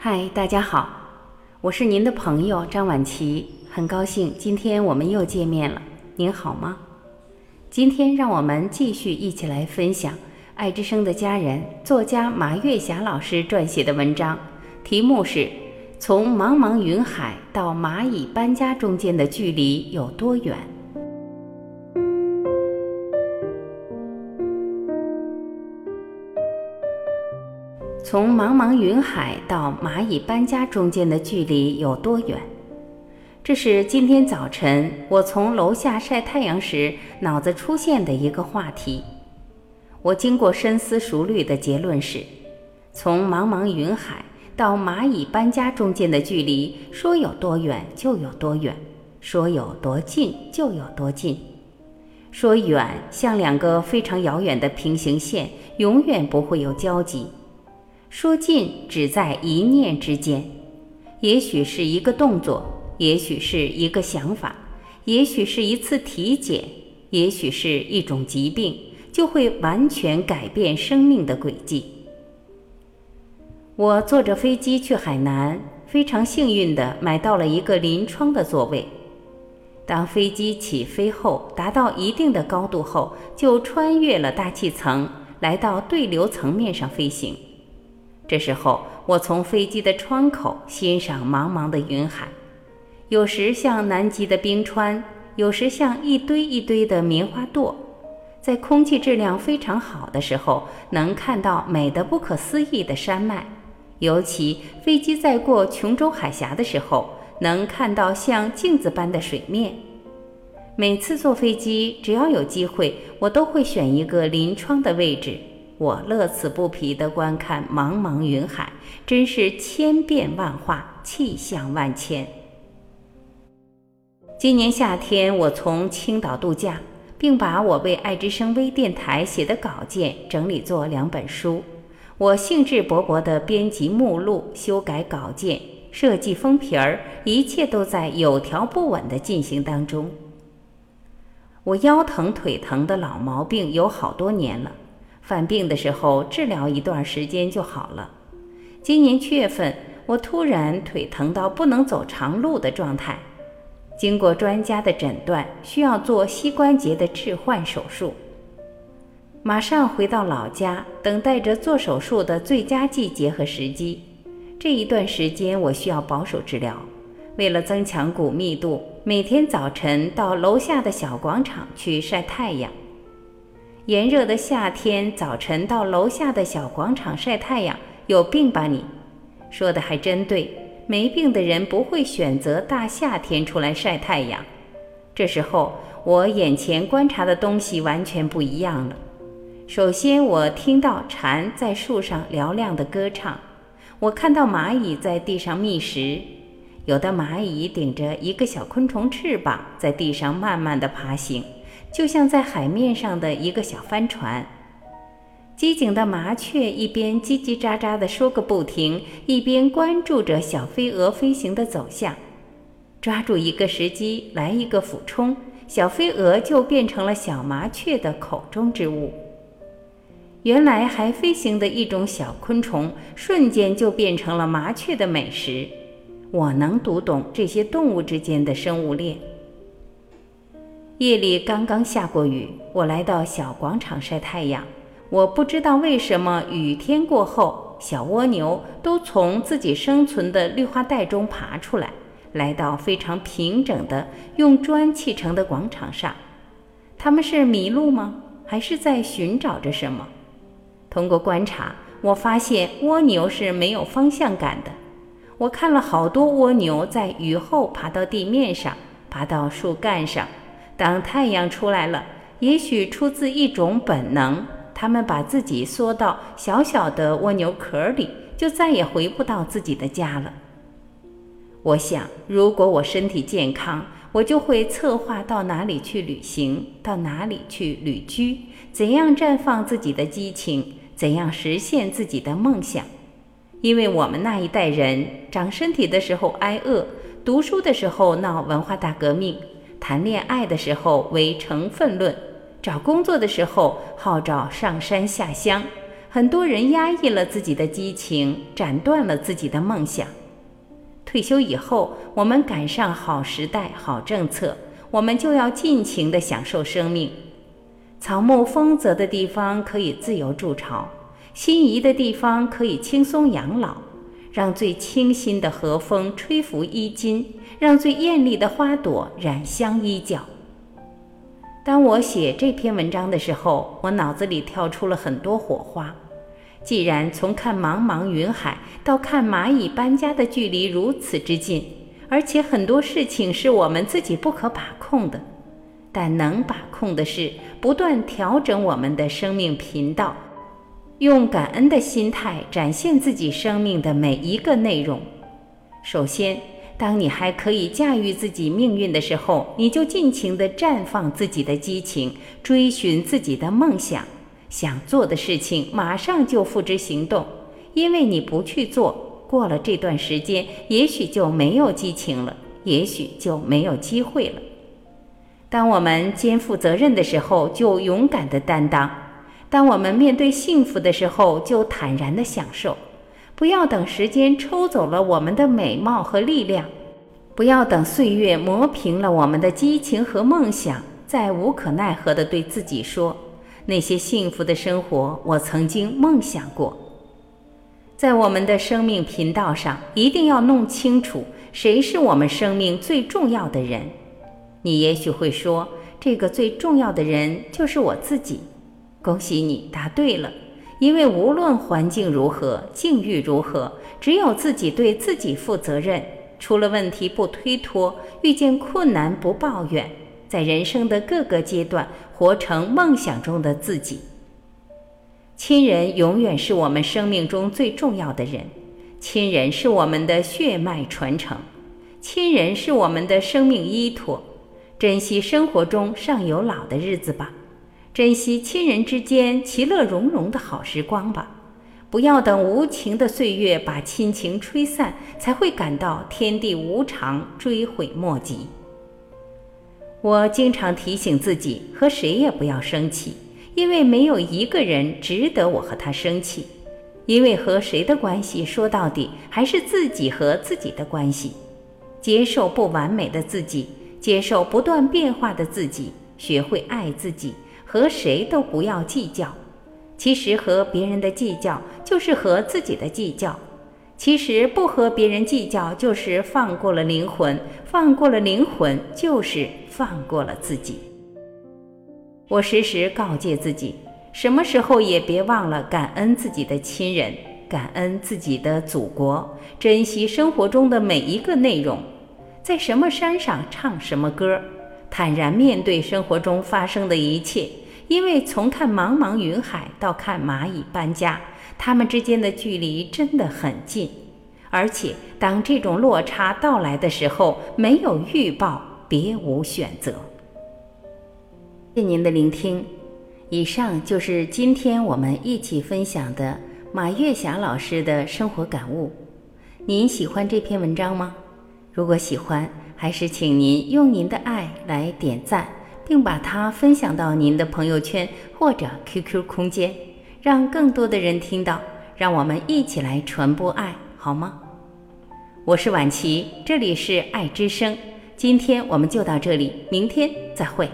嗨，大家好，我是您的朋友张婉琪，很高兴今天我们又见面了。您好吗？今天让我们继续一起来分享爱之声的家人作家马月霞老师撰写的文章，题目是《从茫茫云海到蚂蚁搬家中间的距离有多远》。从茫茫云海到蚂蚁搬家中间的距离有多远？这是今天早晨我从楼下晒太阳时脑子出现的一个话题。我经过深思熟虑的结论是：从茫茫云海到蚂蚁搬家中间的距离，说有多远就有多远，说有多近就有多近。说远像两个非常遥远的平行线，永远不会有交集。说尽只在一念之间，也许是一个动作，也许是一个想法，也许是一次体检，也许是一种疾病，就会完全改变生命的轨迹。我坐着飞机去海南，非常幸运地买到了一个临窗的座位。当飞机起飞后，达到一定的高度后，就穿越了大气层，来到对流层面上飞行。这时候，我从飞机的窗口欣赏茫茫的云海，有时像南极的冰川，有时像一堆一堆的棉花垛。在空气质量非常好的时候，能看到美得不可思议的山脉。尤其飞机在过琼州海峡的时候，能看到像镜子般的水面。每次坐飞机，只要有机会，我都会选一个临窗的位置。我乐此不疲地观看茫茫云海，真是千变万化，气象万千。今年夏天，我从青岛度假，并把我为爱之声微电台写的稿件整理做两本书。我兴致勃勃地编辑目录、修改稿件、设计封皮儿，一切都在有条不紊地进行当中。我腰疼腿疼的老毛病有好多年了。犯病的时候治疗一段时间就好了。今年七月份，我突然腿疼到不能走长路的状态，经过专家的诊断，需要做膝关节的置换手术。马上回到老家，等待着做手术的最佳季节和时机。这一段时间我需要保守治疗，为了增强骨密度，每天早晨到楼下的小广场去晒太阳。炎热的夏天早晨到楼下的小广场晒太阳，有病吧你？说的还真对，没病的人不会选择大夏天出来晒太阳。这时候，我眼前观察的东西完全不一样了。首先，我听到蝉在树上嘹亮的歌唱，我看到蚂蚁在地上觅食，有的蚂蚁顶着一个小昆虫翅膀，在地上慢慢地爬行。就像在海面上的一个小帆船，机警的麻雀一边叽叽喳喳地说个不停，一边关注着小飞蛾飞行的走向，抓住一个时机来一个俯冲，小飞蛾就变成了小麻雀的口中之物。原来还飞行的一种小昆虫，瞬间就变成了麻雀的美食。我能读懂这些动物之间的生物链。夜里刚刚下过雨，我来到小广场晒太阳。我不知道为什么雨天过后，小蜗牛都从自己生存的绿化带中爬出来，来到非常平整的用砖砌成的广场上。他们是迷路吗？还是在寻找着什么？通过观察，我发现蜗牛是没有方向感的。我看了好多蜗牛在雨后爬到地面上，爬到树干上。当太阳出来了，也许出自一种本能，他们把自己缩到小小的蜗牛壳里，就再也回不到自己的家了。我想，如果我身体健康，我就会策划到哪里去旅行，到哪里去旅居，怎样绽放自己的激情，怎样实现自己的梦想。因为我们那一代人，长身体的时候挨饿，读书的时候闹文化大革命。谈恋爱的时候为成分论，找工作的时候号召上山下乡，很多人压抑了自己的激情，斩断了自己的梦想。退休以后，我们赶上好时代、好政策，我们就要尽情地享受生命。草木丰泽的地方可以自由筑巢，心仪的地方可以轻松养老。让最清新的和风吹拂衣襟，让最艳丽的花朵染香衣角。当我写这篇文章的时候，我脑子里跳出了很多火花。既然从看茫茫云海到看蚂蚁搬家的距离如此之近，而且很多事情是我们自己不可把控的，但能把控的是不断调整我们的生命频道。用感恩的心态展现自己生命的每一个内容。首先，当你还可以驾驭自己命运的时候，你就尽情地绽放自己的激情，追寻自己的梦想，想做的事情马上就付之行动。因为你不去做，过了这段时间，也许就没有激情了，也许就没有机会了。当我们肩负责任的时候，就勇敢地担当。当我们面对幸福的时候，就坦然的享受，不要等时间抽走了我们的美貌和力量，不要等岁月磨平了我们的激情和梦想，再无可奈何的对自己说：“那些幸福的生活，我曾经梦想过。”在我们的生命频道上，一定要弄清楚谁是我们生命最重要的人。你也许会说，这个最重要的人就是我自己。恭喜你答对了，因为无论环境如何，境遇如何，只有自己对自己负责任，出了问题不推脱，遇见困难不抱怨，在人生的各个阶段活成梦想中的自己。亲人永远是我们生命中最重要的人，亲人是我们的血脉传承，亲人是我们的生命依托，珍惜生活中尚有老的日子吧。珍惜亲人之间其乐融融的好时光吧，不要等无情的岁月把亲情吹散，才会感到天地无常，追悔莫及。我经常提醒自己，和谁也不要生气，因为没有一个人值得我和他生气。因为和谁的关系，说到底还是自己和自己的关系。接受不完美的自己，接受不断变化的自己，学会爱自己。和谁都不要计较，其实和别人的计较就是和自己的计较；其实不和别人计较就是放过了灵魂，放过了灵魂就是放过了自己。我时时告诫自己，什么时候也别忘了感恩自己的亲人，感恩自己的祖国，珍惜生活中的每一个内容，在什么山上唱什么歌。坦然面对生活中发生的一切，因为从看茫茫云海到看蚂蚁搬家，它们之间的距离真的很近。而且，当这种落差到来的时候，没有预报，别无选择。谢谢您的聆听，以上就是今天我们一起分享的马月霞老师的生活感悟。您喜欢这篇文章吗？如果喜欢，还是请您用您的爱来点赞，并把它分享到您的朋友圈或者 QQ 空间，让更多的人听到。让我们一起来传播爱，好吗？我是婉琪，这里是爱之声。今天我们就到这里，明天再会。